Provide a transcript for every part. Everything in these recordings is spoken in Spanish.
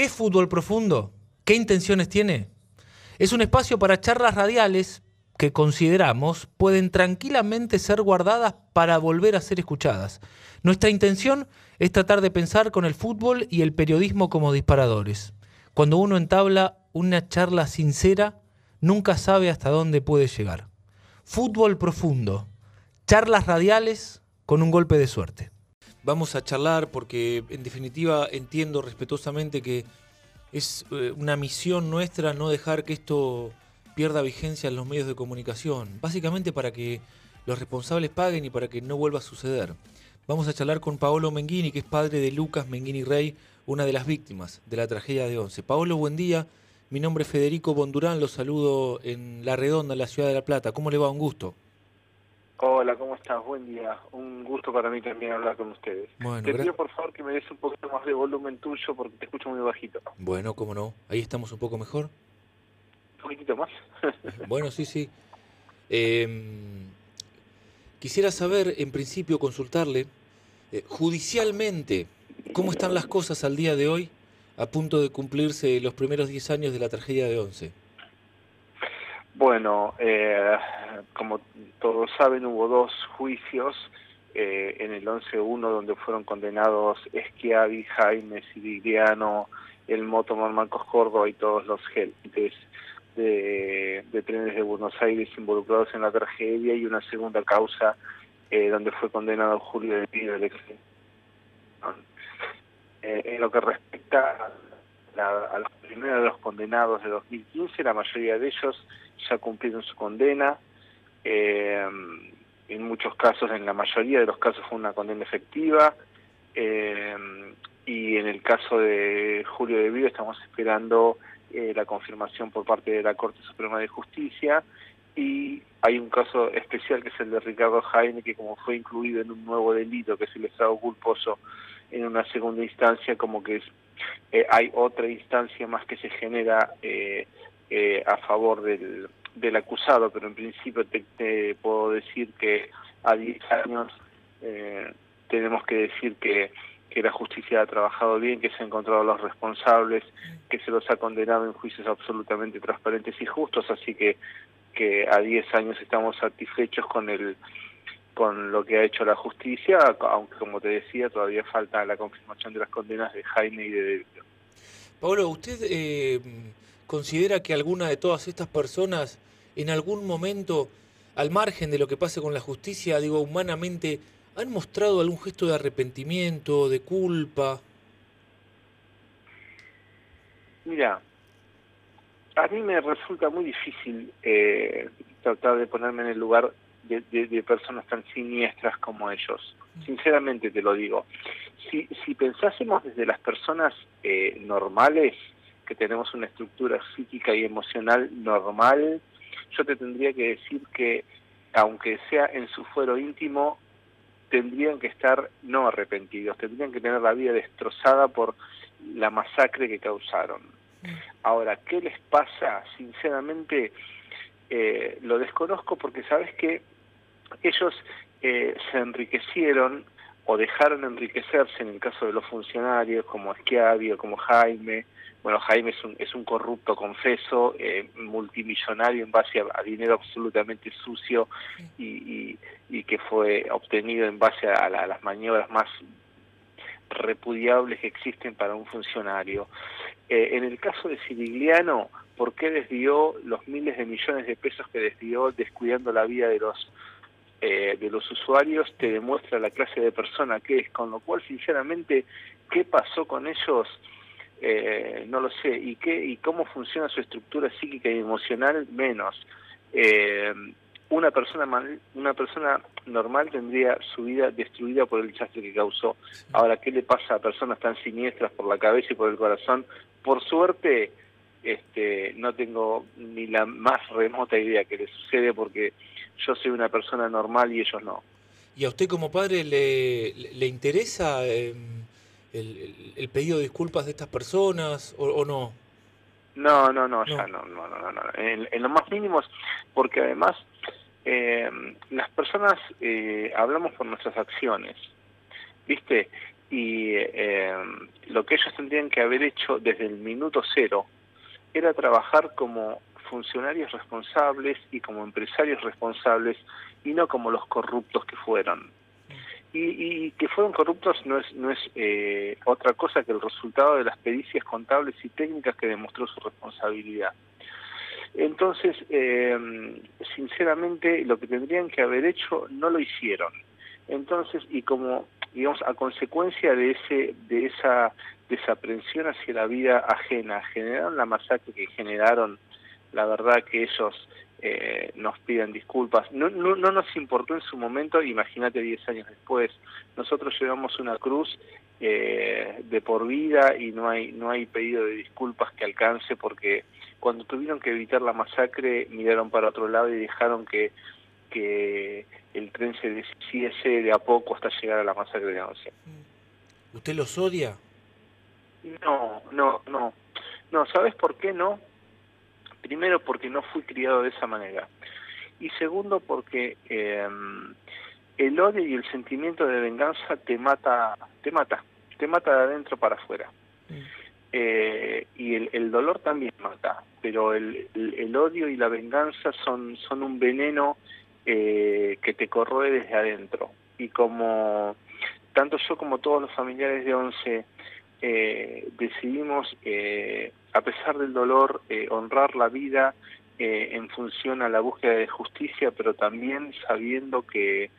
¿Qué es fútbol profundo? ¿Qué intenciones tiene? Es un espacio para charlas radiales que consideramos pueden tranquilamente ser guardadas para volver a ser escuchadas. Nuestra intención es tratar de pensar con el fútbol y el periodismo como disparadores. Cuando uno entabla una charla sincera, nunca sabe hasta dónde puede llegar. Fútbol profundo, charlas radiales con un golpe de suerte. Vamos a charlar porque en definitiva entiendo respetuosamente que es eh, una misión nuestra no dejar que esto pierda vigencia en los medios de comunicación, básicamente para que los responsables paguen y para que no vuelva a suceder. Vamos a charlar con Paolo Menghini, que es padre de Lucas Menghini Rey, una de las víctimas de la tragedia de Once. Paolo, buen día. Mi nombre es Federico Bondurán, lo saludo en La Redonda, en la ciudad de La Plata. ¿Cómo le va? Un gusto. Hola, ¿cómo estás? Buen día. Un gusto para mí también hablar con ustedes. Bueno, te pido por favor que me des un poquito más de volumen tuyo porque te escucho muy bajito. Bueno, cómo no. Ahí estamos un poco mejor. ¿Un poquitito más? bueno, sí, sí. Eh, quisiera saber, en principio, consultarle eh, judicialmente, ¿cómo están las cosas al día de hoy a punto de cumplirse los primeros 10 años de la tragedia de Once? Bueno, eh, como todos saben, hubo dos juicios eh, en el 11-1 donde fueron condenados Esquiavi, Jaime, Sirigliano, el Moto Marcos Córdoba y todos los gentes de, de, trenes de Buenos Aires involucrados en la tragedia y una segunda causa eh, donde fue condenado Julio de Pío del eh, en lo que respecta a, los primeros de los condenados de 2015, la mayoría de ellos ya cumplieron su condena. Eh, en muchos casos, en la mayoría de los casos fue una condena efectiva. Eh, y en el caso de Julio de Vido estamos esperando eh, la confirmación por parte de la Corte Suprema de Justicia y hay un caso especial que es el de Ricardo Jaime, que como fue incluido en un nuevo delito, que es el estado culposo en una segunda instancia, como que es, eh, hay otra instancia más que se genera eh, a favor del, del acusado, pero en principio te, puedo decir que a 10 años eh, tenemos que decir que que la justicia ha trabajado bien, que se han encontrado los responsables, que se los ha condenado en juicios absolutamente transparentes y justos, así que que a 10 años estamos satisfechos con el con lo que ha hecho la justicia, aunque como te decía todavía falta la confirmación de las condenas de Jaime y de David. Pablo, ¿usted eh, considera que alguna de todas estas personas en algún momento, al margen de lo que pase con la justicia, digo, humanamente, han mostrado algún gesto de arrepentimiento, de culpa? Mira, a mí me resulta muy difícil eh, tratar de ponerme en el lugar de, de, de, personas tan siniestras como ellos. Sinceramente te lo digo. Si, si pensásemos desde las personas eh, normales, que tenemos una estructura psíquica y emocional normal, yo te tendría que decir que, aunque sea en su fuero íntimo, tendrían que estar no arrepentidos, tendrían que tener la vida destrozada por la masacre que causaron. Ahora, ¿qué les pasa? Sinceramente, eh, lo desconozco porque sabes que ellos eh, se enriquecieron o dejaron enriquecerse en el caso de los funcionarios como Schiavi o como Jaime. Bueno, Jaime es un, es un corrupto confeso, eh, multimillonario en base a, dinero absolutamente sucio y, y, y, que fue obtenido en base a, la, a las maniobras más repudiables que existen para un funcionario. Eh, en el caso de Sirigliano, ¿por qué desvió los miles de millones de pesos que desvió descuidando la vida de los eh, de los usuarios? Te demuestra la clase de persona que es, con lo cual, sinceramente, ¿qué pasó con ellos? Eh, no lo sé, y qué y cómo funciona su estructura psíquica y emocional, menos. Eh, una persona mal, una persona normal tendría su vida destruida por el desastre que causó. Ahora, ¿qué le pasa a personas tan siniestras por la cabeza y por el corazón? Por suerte, este, no tengo ni la más remota idea que le sucede porque yo soy una persona normal y ellos no. ¿Y a usted como padre le, le interesa eh, el, el, el, pedido de disculpas de estas personas o, o no? No, no, no, no, ya no, no, no, no. En, en los más mínimos, porque además eh, las personas eh, hablamos por nuestras acciones, ¿viste? y eh, lo que ellos tendrían que haber hecho desde el minuto cero era trabajar como funcionarios responsables y como empresarios responsables y no como los corruptos que fueron. Y, que fueron corruptos no es, no es eh, otra cosa que el resultado de las pericias contables y técnicas que demostró su responsabilidad. Entonces, eh, sinceramente, lo que tendrían que haber hecho no lo hicieron. Entonces, y como, digamos, a consecuencia de, ese, de esa desaprensión hacia la vida ajena, generaron la masacre que generaron, la verdad que ellos eh, nos piden disculpas. No, no, no, nos importó en su momento, imagínate 10 años después, nosotros llevamos una cruz eh, de por vida y no hay, no hay pedido de disculpas que alcance porque cuando tuvieron que evitar la masacre miraron para otro lado y dejaron que, que el tren se deshiciese de a poco hasta llegar a la masacre de Once. ¿Usted los odia? No, no, no. No, ¿sabes por qué no? Primero porque no fui criado de esa manera. Y segundo porque eh, el odio y el sentimiento de venganza te mata, te mata, te mata de adentro para afuera. Mm. Eh, y el, el, dolor también mata, pero el, el, odio y la venganza son, son un veneno eh, que te corroe desde adentro. Y como tanto yo como todos los familiares de Once eh, decidimos, eh, a pesar del dolor, eh, honrar la vida eh, en función a la búsqueda de justicia, pero también sabiendo que,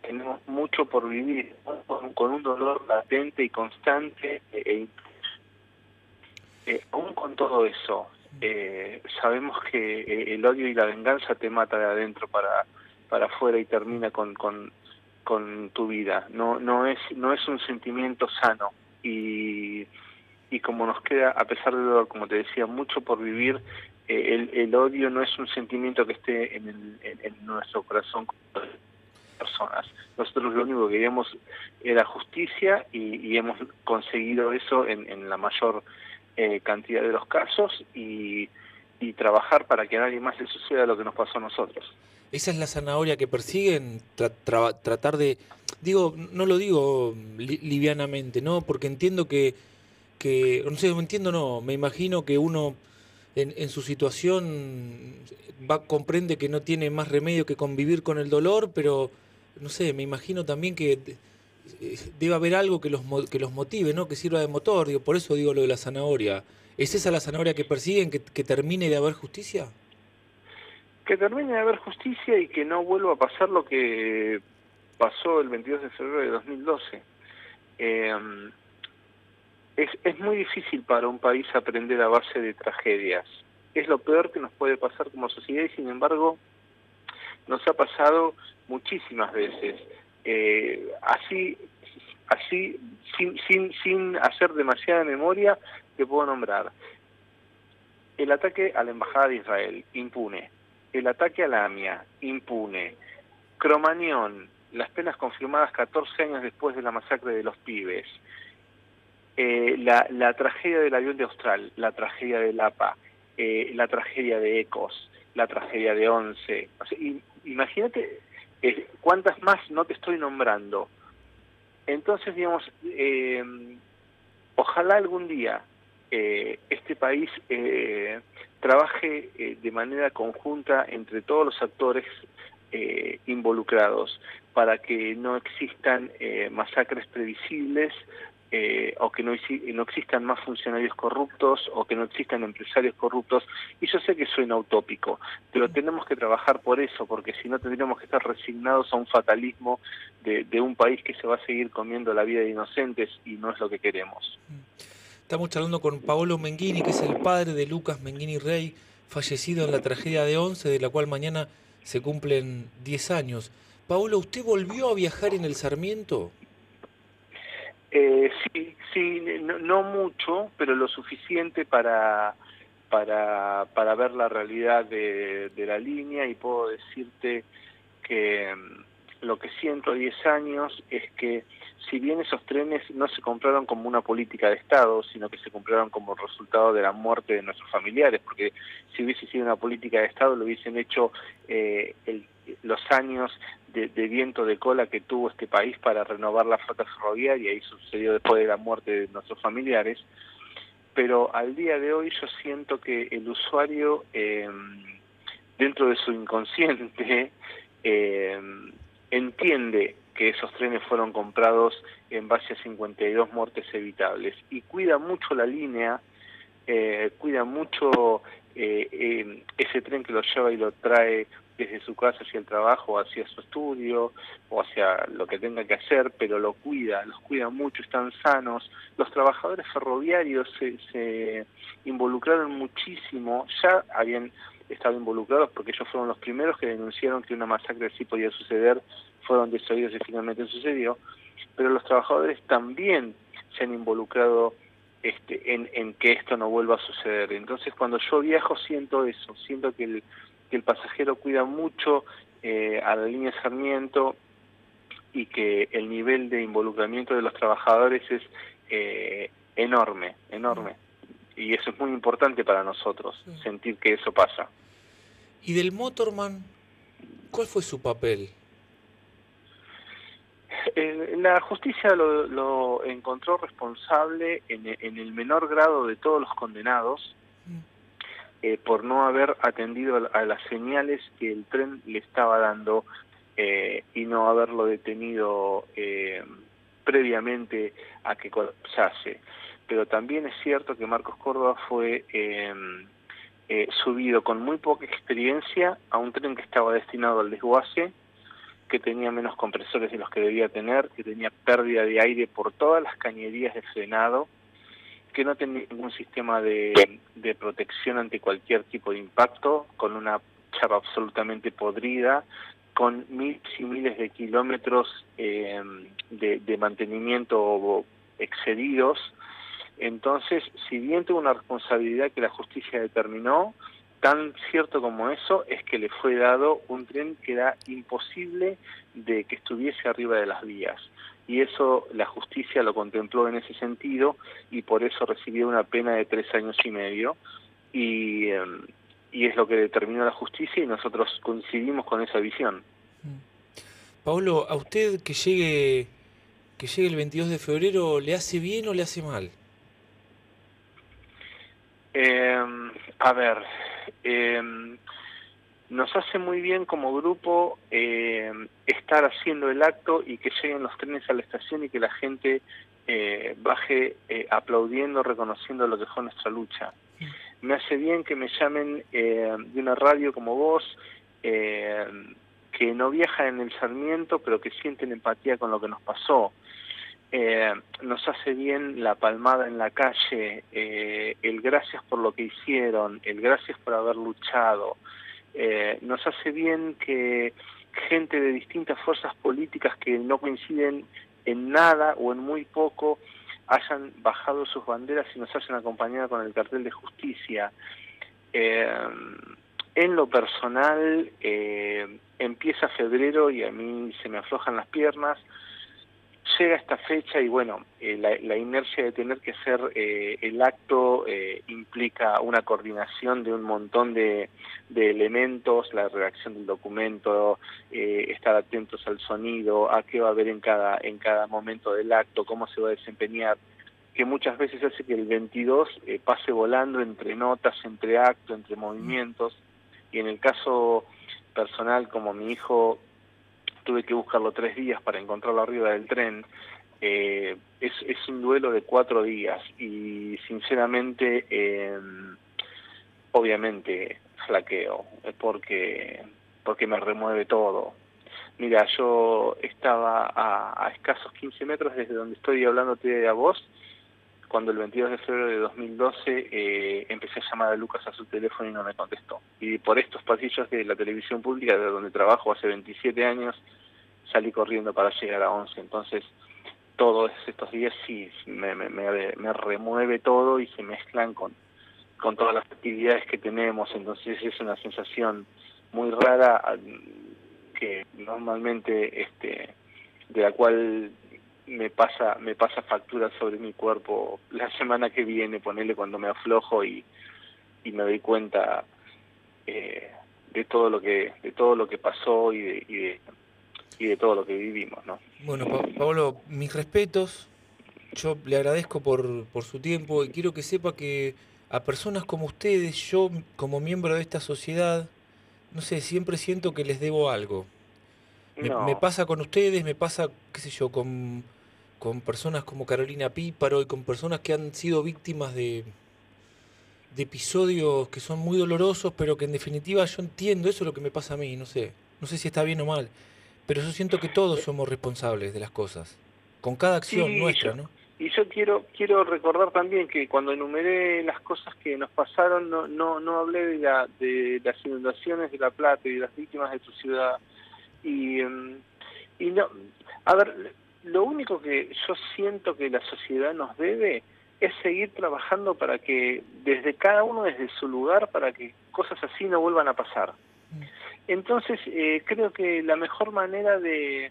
tenemos mucho por vivir, con, un dolor latente y constante, e aún con todo eso, sabemos que el odio y la venganza te mata de adentro para, para afuera y termina con, con, con tu vida. No, no, es, no es un sentimiento sano y, y como nos queda, a pesar de como te decía, mucho por vivir, eh, el, el, odio no es un sentimiento que esté en, el, en, nuestro corazón como personas. Nosotros lo único que queríamos era justicia y, hemos conseguido eso en, en la mayor eh, cantidad de los casos y, y trabajar para que a nadie más le suceda lo que nos pasó a nosotros. Esa es la zanahoria que persiguen, tratar de, digo, no lo digo livianamente, ¿no? Porque entiendo que, que, no sé, entiendo, no, me imagino que uno en, en su situación va, comprende que no tiene más remedio que convivir con el dolor, pero, no sé, me imagino también que eh, debe haber algo que los, que los motive, ¿no? Que sirva de motor, digo, por eso digo lo de la zanahoria. ¿Es esa la zanahoria que persiguen, que, que termine de haber justicia? que termine de haber justicia y que no vuelva a pasar lo que pasó el 22 de febrero de 2012. Eh, es, muy difícil para un país aprender a base de tragedias. Es lo peor que nos puede pasar como sociedad y sin embargo nos ha pasado muchísimas veces. Eh, así, así sin, sin, sin hacer demasiada memoria, te puedo nombrar el ataque a la Embajada de Israel, impune el ataque a la AMIA, impune. Cromañón, las penas confirmadas 14 años después de la masacre de los pibes. Eh, la, tragedia del avión de Austral, la tragedia de Lapa, eh, la tragedia de Ecos, la tragedia de Once. imagínate eh, cuántas más no te estoy nombrando. Entonces, digamos, ojalá algún día este país trabaje de manera conjunta entre todos los actores involucrados para que no existan masacres previsibles eh, o que no, no existan más funcionarios corruptos o que no existan empresarios corruptos. Y yo sé que suena utópico, pero tenemos que trabajar por eso, porque si no tendríamos que estar resignados a un fatalismo de, de un país que se va a seguir comiendo la vida de inocentes y no es lo que queremos. Estamos charlando con Paolo Menghini, que es el padre de Lucas Menghini Rey, fallecido en la tragedia de Once, de la cual mañana se cumplen 10 años. Paolo, ¿usted volvió a viajar en el Sarmiento? Eh, sí, sí, no, mucho, pero lo suficiente para, para, para ver la realidad de, de la línea y puedo decirte que mm, lo que siento a 10 años es que si bien esos trenes no se compraron como una política de Estado, sino que se compraron como resultado de la muerte de nuestros familiares, porque si hubiese sido una política de Estado lo hubiesen hecho eh, el los años de, viento de cola que tuvo este país para renovar la flota ferroviaria y sucedió después de la muerte de nuestros familiares. Pero al día de hoy yo siento que el usuario, eh, dentro de su inconsciente, eh, entiende que esos trenes fueron comprados en base a 52 muertes evitables y cuida mucho la línea, eh, cuida mucho eh, ese tren que lo lleva y lo trae desde su casa hacia el trabajo, hacia su estudio o hacia lo que tenga que hacer, pero lo cuida, los cuida mucho, están sanos. Los trabajadores ferroviarios se, se involucraron muchísimo, ya habían estado involucrados porque ellos fueron los primeros que denunciaron que una masacre así podía suceder, fueron desoídos y finalmente sucedió, pero los trabajadores también se han involucrado este, en, en que esto no vuelva a suceder. Entonces cuando yo viajo siento eso, siento que el, que el pasajero cuida mucho eh, a la línea Sarmiento y que el nivel de involucramiento de los trabajadores es eh, enorme, enorme. Y eso es muy importante para nosotros, sentir que eso pasa. ¿Y del Motorman, cuál fue su papel? Eh, la justicia lo, encontró responsable en, el menor grado de todos los condenados eh, por no haber atendido a, las señales que el tren le estaba dando eh, y no haberlo detenido previamente a que colapsase. Pero también es cierto que Marcos Córdoba fue subido con muy poca experiencia a un tren que estaba destinado al desguace que tenía menos compresores de los que debía tener, que tenía pérdida de aire por todas las cañerías de frenado, que no tenía ningún sistema de, protección ante cualquier tipo de impacto, con una chapa absolutamente podrida, con miles y miles de kilómetros de, de mantenimiento excedidos. Entonces, si bien tuvo una responsabilidad que la justicia determinó, Tan cierto como eso es que le fue dado un tren que era imposible de que estuviese arriba de las vías. Y eso la justicia lo contempló en ese sentido y por eso recibió una pena de tres años y medio. Y, em, y es lo que determinó la justicia y nosotros coincidimos con esa visión. Pablo, ¿a usted que llegue, que llegue el 22 de febrero le hace bien o le hace mal? Eh, a ver, eh, nos hace muy bien como grupo eh, estar haciendo el acto y que lleguen los trenes a la estación y que la gente eh, baje eh, aplaudiendo, reconociendo lo que fue nuestra lucha. Me hace bien que me llamen de una radio como vos, que no viajan en el Sarmiento, pero que sienten empatía con lo que nos pasó. Eh, nos hace bien la palmada en la calle, eh, el gracias por lo que hicieron, el gracias por haber luchado. Eh, nos hace bien que gente de distintas fuerzas políticas que no coinciden en nada o en muy poco hayan bajado sus banderas y nos hayan acompañado con el cartel de justicia. en lo personal, empieza febrero y a mí se me aflojan las piernas llega esta fecha y bueno, eh, la, inercia de tener que hacer eh, el acto eh, implica una coordinación de un montón de, elementos, la redacción del documento, estar atentos al sonido, a qué va a haber en cada, en cada momento del acto, cómo se va a desempeñar, que muchas veces hace que el 22 pase volando entre notas, entre actos, entre movimientos, y en el caso personal, como mi hijo tuve que buscarlo tres días para encontrarlo arriba del tren. Eh, es, es un duelo de cuatro días y sinceramente, eh, obviamente flaqueo, porque, porque me remueve todo. Mira, yo estaba a, escasos 15 metros desde donde estoy hablándote a vos, cuando el 22 de febrero de 2012 eh, empecé a llamar a Lucas a su teléfono y no me contestó. Y por estos pasillos de la televisión pública, de donde trabajo hace 27 años, salí corriendo para llegar a 11. Entonces, todos estos días sí me, remueve todo y se mezclan con, con todas las actividades que tenemos. Entonces, es una sensación muy rara que normalmente este de la cual me pasa me pasa factura sobre mi cuerpo la semana que viene ponerle cuando me aflojo y, y me doy cuenta eh, de todo lo que de todo lo que pasó y de, y de, y de todo lo que vivimos, ¿no? Bueno, Pablo, mis respetos. Yo le agradezco por, por su tiempo y quiero que sepa que a personas como ustedes, yo como miembro de esta sociedad, no sé, siempre siento que les debo algo. Me, pasa con ustedes, me pasa, qué sé yo, con, con personas como Carolina Píparo y con personas que han sido víctimas de, de episodios que son muy dolorosos, pero que en definitiva yo entiendo, eso es lo que me pasa a mí, no sé, no sé si está bien o mal, pero yo siento que todos somos responsables de las cosas, con cada acción nuestra, ¿no? Y yo quiero quiero recordar también que cuando enumeré las cosas que nos pasaron, no no, no hablé de, la, de las inundaciones de La Plata y de las víctimas de tu ciudad. Y, em, y no, a ver, lo único que yo siento que la sociedad nos debe es seguir trabajando para que desde cada uno desde su lugar para que cosas así no vuelvan a pasar. Mm. Entonces eh, creo que la mejor manera de,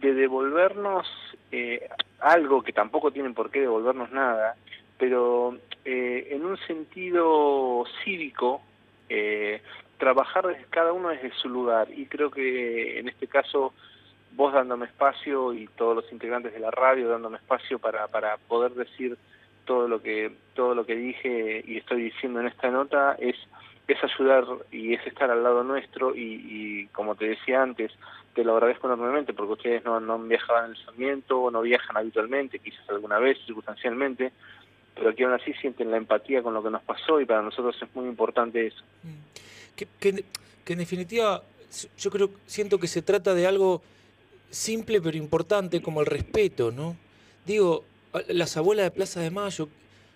de devolvernos eh, algo que tampoco tienen por qué devolvernos nada, pero eh, en un sentido cívico, eh, trabajar desde cada uno desde su lugar. Y creo que en este caso vos dándome espacio y todos los integrantes de la radio dándome espacio para, para poder decir todo lo que todo lo que dije y estoy diciendo en esta nota es es ayudar y es estar al lado nuestro y, como te decía antes, te lo agradezco enormemente porque ustedes no, no viajaban en el Sarmiento o no viajan habitualmente, quizás alguna vez, circunstancialmente, pero que aún así sienten la empatía con lo que nos pasó y para nosotros es muy importante eso. Mm. Que, que, que en definitiva yo creo, siento que se trata de algo simple pero importante como el respeto, ¿no? Digo, las abuelas de Plaza de Mayo,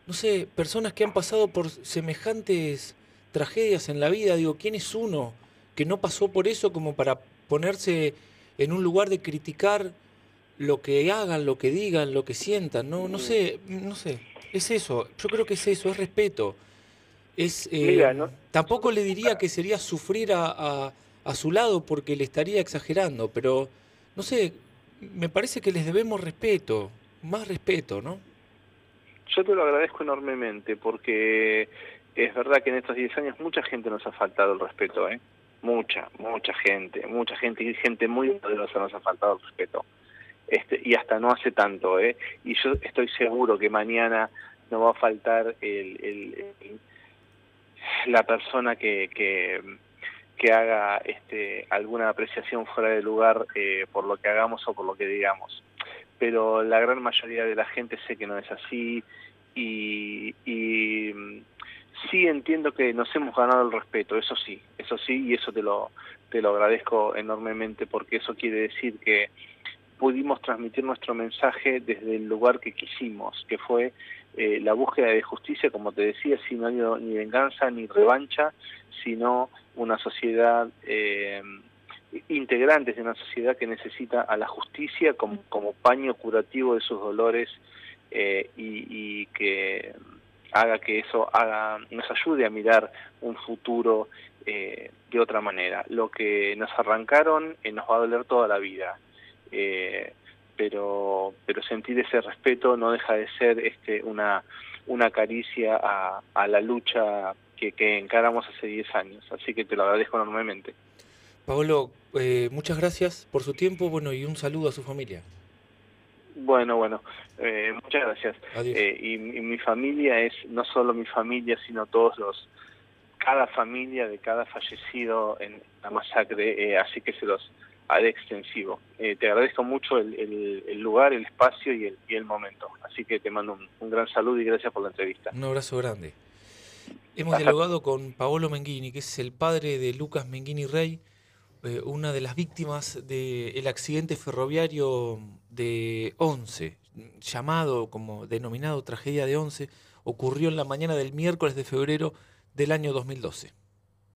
no sé, personas que han pasado por semejantes tragedias en la vida, digo, ¿quién es uno que no pasó por eso como para ponerse en un lugar de criticar lo que hagan, lo que digan, lo que sientan? No, no sé, no sé, es eso, yo creo que es eso, es respeto. Es, eh, Tampoco le diría que sería sufrir a, a su lado porque le estaría exagerando, pero no sé, me parece que les debemos respeto, más respeto, ¿no? Yo te lo agradezco enormemente porque es verdad que en estos 10 años mucha gente nos ha faltado el respeto, ¿eh? Mucha, mucha gente, mucha gente y gente muy poderosa nos ha faltado el respeto. Este, y hasta no hace tanto, ¿eh? Y yo estoy seguro que mañana no va a faltar el, la persona que, que, que, haga este, alguna apreciación fuera de lugar eh, por lo que hagamos o por lo que digamos. Pero la gran mayoría de la gente sé que no es así y, y sí entiendo que nos hemos ganado el respeto, eso sí, eso sí, y eso te lo, te lo agradezco enormemente porque eso quiere decir que pudimos transmitir nuestro mensaje desde el lugar que quisimos, que fue eh, la búsqueda de justicia, como te decía, sin ni venganza ni revancha, sino una sociedad eh, integrantes de una sociedad que necesita a la justicia como, como paño curativo de sus dolores eh, y, y que haga que eso haga, nos ayude a mirar un futuro eh, de otra manera. Lo que nos arrancaron nos va a doler toda la vida, eh, pero, pero sentir ese respeto no deja de ser este, una, una caricia a, a la lucha que, que, encaramos hace 10 años. Así que te lo agradezco enormemente. Pablo, muchas gracias por su tiempo bueno, y un saludo a su familia. Bueno, bueno, eh, muchas gracias. Eh, y, mi familia es no solo mi familia, sino todos los, cada familia de cada fallecido en la masacre, eh, así que se los haré extensivo. te agradezco mucho el, el, lugar, el espacio y el, y el momento. Así que te mando un, gran saludo y gracias por la entrevista. Un abrazo grande. Hemos dialogado con Paolo Menghini, que es el padre de Lucas Menghini Rey, una de las víctimas del accidente ferroviario de 11, llamado como denominado tragedia de 11, ocurrió en la mañana del miércoles de febrero del año 2012.